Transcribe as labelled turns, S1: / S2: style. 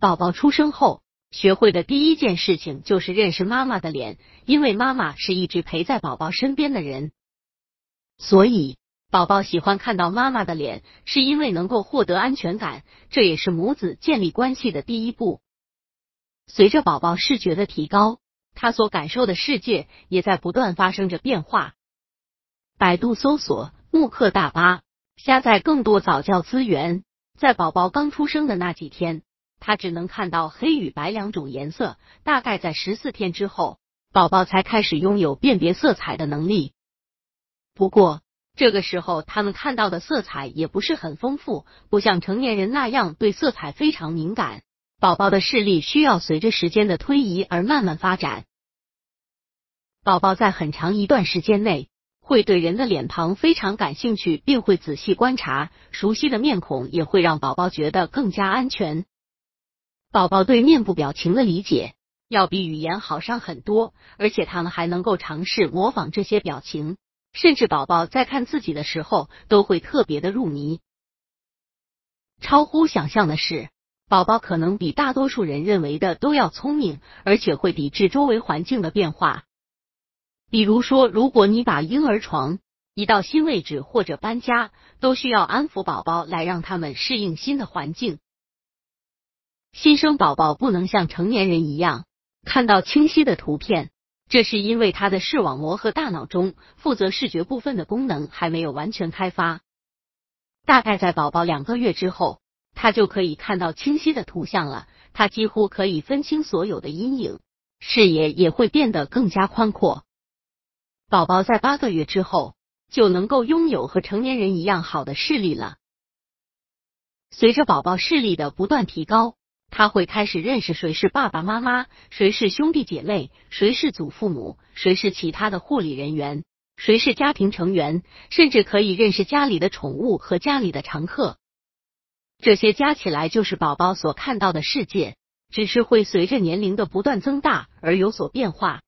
S1: 宝宝出生后，学会的第一件事情就是认识妈妈的脸，因为妈妈是一直陪在宝宝身边的人，所以宝宝喜欢看到妈妈的脸，是因为能够获得安全感，这也是母子建立关系的第一步。随着宝宝视觉的提高，他所感受的世界也在不断发生着变化。百度搜索“慕课大巴”，下载更多早教资源。在宝宝刚出生的那几天。他只能看到黑与白两种颜色，大概在十四天之后，宝宝才开始拥有辨别色彩的能力。不过，这个时候他们看到的色彩也不是很丰富，不像成年人那样对色彩非常敏感。宝宝的视力需要随着时间的推移而慢慢发展。宝宝在很长一段时间内会对人的脸庞非常感兴趣，并会仔细观察，熟悉的面孔也会让宝宝觉得更加安全。宝宝对面部表情的理解要比语言好上很多，而且他们还能够尝试模仿这些表情，甚至宝宝在看自己的时候都会特别的入迷。超乎想象的是，宝宝可能比大多数人认为的都要聪明，而且会抵制周围环境的变化。比如说，如果你把婴儿床移到新位置或者搬家，都需要安抚宝宝来让他们适应新的环境。新生宝宝不能像成年人一样看到清晰的图片，这是因为他的视网膜和大脑中负责视觉部分的功能还没有完全开发。大概在宝宝两个月之后，他就可以看到清晰的图像了。他几乎可以分清所有的阴影，视野也会变得更加宽阔。宝宝在八个月之后就能够拥有和成年人一样好的视力了。随着宝宝视力的不断提高。他会开始认识谁是爸爸妈妈，谁是兄弟姐妹，谁是祖父母，谁是其他的护理人员，谁是家庭成员，甚至可以认识家里的宠物和家里的常客。这些加起来就是宝宝所看到的世界，只是会随着年龄的不断增大而有所变化。